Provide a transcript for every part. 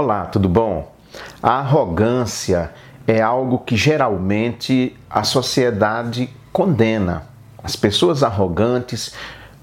Olá, tudo bom? A arrogância é algo que geralmente a sociedade condena. As pessoas arrogantes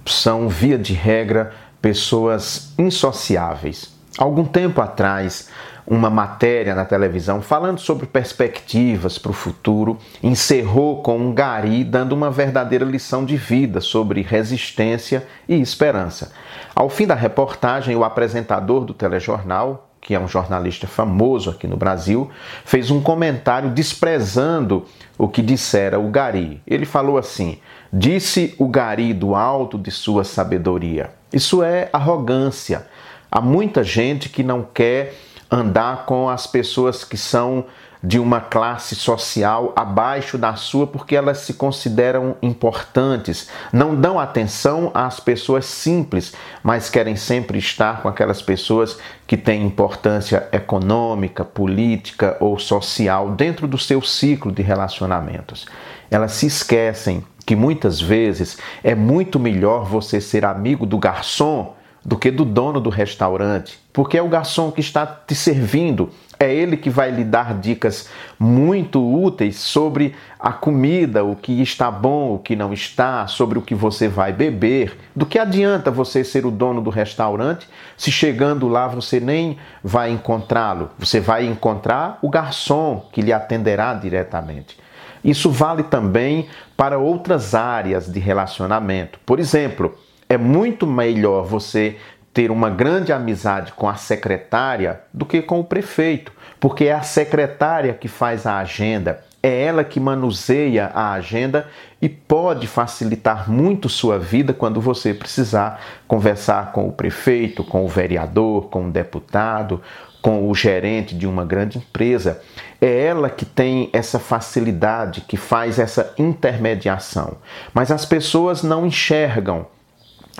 são, via de regra, pessoas insociáveis. Algum tempo atrás, uma matéria na televisão falando sobre perspectivas para o futuro encerrou com um gari dando uma verdadeira lição de vida sobre resistência e esperança. Ao fim da reportagem, o apresentador do telejornal, que é um jornalista famoso aqui no Brasil, fez um comentário desprezando o que dissera o Gari. Ele falou assim: Disse o Gari do alto de sua sabedoria. Isso é arrogância. Há muita gente que não quer andar com as pessoas que são de uma classe social abaixo da sua porque elas se consideram importantes, não dão atenção às pessoas simples, mas querem sempre estar com aquelas pessoas que têm importância econômica, política ou social dentro do seu ciclo de relacionamentos. Elas se esquecem que muitas vezes é muito melhor você ser amigo do garçom do que do dono do restaurante, porque é o garçom que está te servindo, é ele que vai lhe dar dicas muito úteis sobre a comida, o que está bom, o que não está, sobre o que você vai beber. Do que adianta você ser o dono do restaurante se chegando lá você nem vai encontrá-lo? Você vai encontrar o garçom que lhe atenderá diretamente. Isso vale também para outras áreas de relacionamento. Por exemplo, é muito melhor você ter uma grande amizade com a secretária do que com o prefeito, porque é a secretária que faz a agenda, é ela que manuseia a agenda e pode facilitar muito sua vida quando você precisar conversar com o prefeito, com o vereador, com o deputado, com o gerente de uma grande empresa. É ela que tem essa facilidade, que faz essa intermediação. Mas as pessoas não enxergam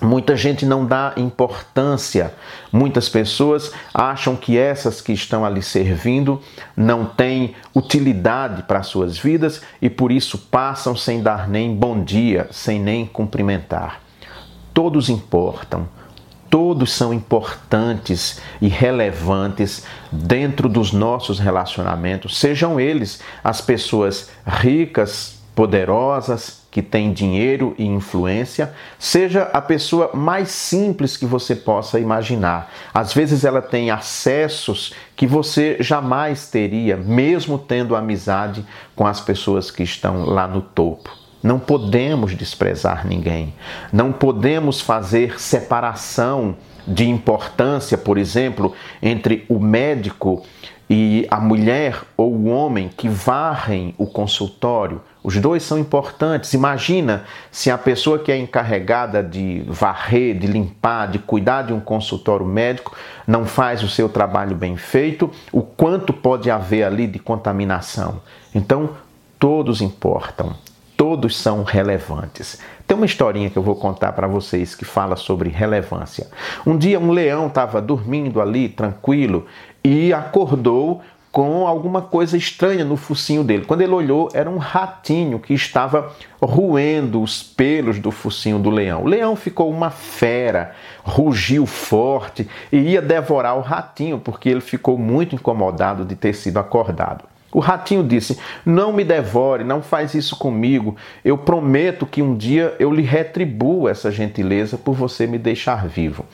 Muita gente não dá importância. Muitas pessoas acham que essas que estão ali servindo não têm utilidade para suas vidas e por isso passam sem dar nem bom dia, sem nem cumprimentar. Todos importam, todos são importantes e relevantes dentro dos nossos relacionamentos, sejam eles as pessoas ricas, poderosas, que tem dinheiro e influência, seja a pessoa mais simples que você possa imaginar. Às vezes ela tem acessos que você jamais teria, mesmo tendo amizade com as pessoas que estão lá no topo. Não podemos desprezar ninguém. Não podemos fazer separação de importância, por exemplo, entre o médico e a mulher ou o homem que varrem o consultório os dois são importantes. Imagina se a pessoa que é encarregada de varrer, de limpar, de cuidar de um consultório médico não faz o seu trabalho bem feito, o quanto pode haver ali de contaminação. Então, todos importam, todos são relevantes. Tem uma historinha que eu vou contar para vocês que fala sobre relevância. Um dia um leão estava dormindo ali tranquilo e acordou com alguma coisa estranha no focinho dele. Quando ele olhou, era um ratinho que estava roendo os pelos do focinho do leão. O leão ficou uma fera, rugiu forte e ia devorar o ratinho, porque ele ficou muito incomodado de ter sido acordado. O ratinho disse: Não me devore, não faz isso comigo. Eu prometo que um dia eu lhe retribuo essa gentileza por você me deixar vivo.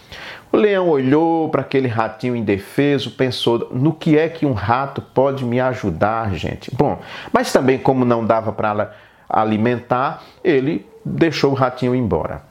O leão olhou para aquele ratinho indefeso, pensou: no que é que um rato pode me ajudar, gente? Bom, mas também, como não dava para alimentar, ele deixou o ratinho embora.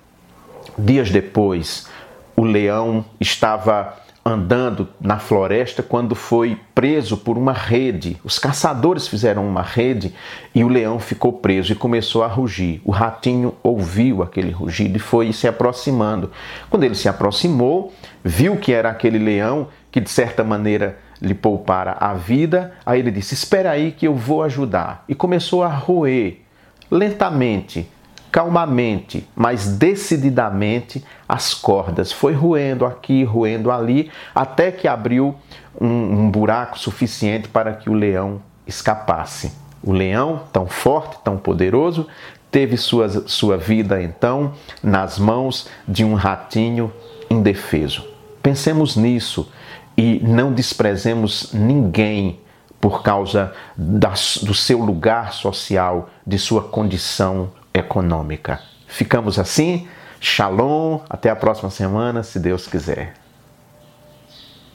Dias depois, o leão estava andando na floresta quando foi preso por uma rede. Os caçadores fizeram uma rede e o leão ficou preso e começou a rugir. O ratinho ouviu aquele rugido e foi se aproximando. Quando ele se aproximou, viu que era aquele leão que de certa maneira lhe poupara a vida. Aí ele disse: "Espera aí que eu vou ajudar". E começou a roer lentamente calmamente, mas decididamente, as cordas. Foi roendo aqui, roendo ali, até que abriu um, um, buraco suficiente para que o leão escapasse. O leão, tão forte, tão poderoso, teve sua, sua vida então nas mãos de um ratinho indefeso. Pensemos nisso e não desprezemos ninguém por causa da, do seu lugar social, de sua condição econômica. Ficamos assim. Shalom. Até a próxima semana, se Deus quiser.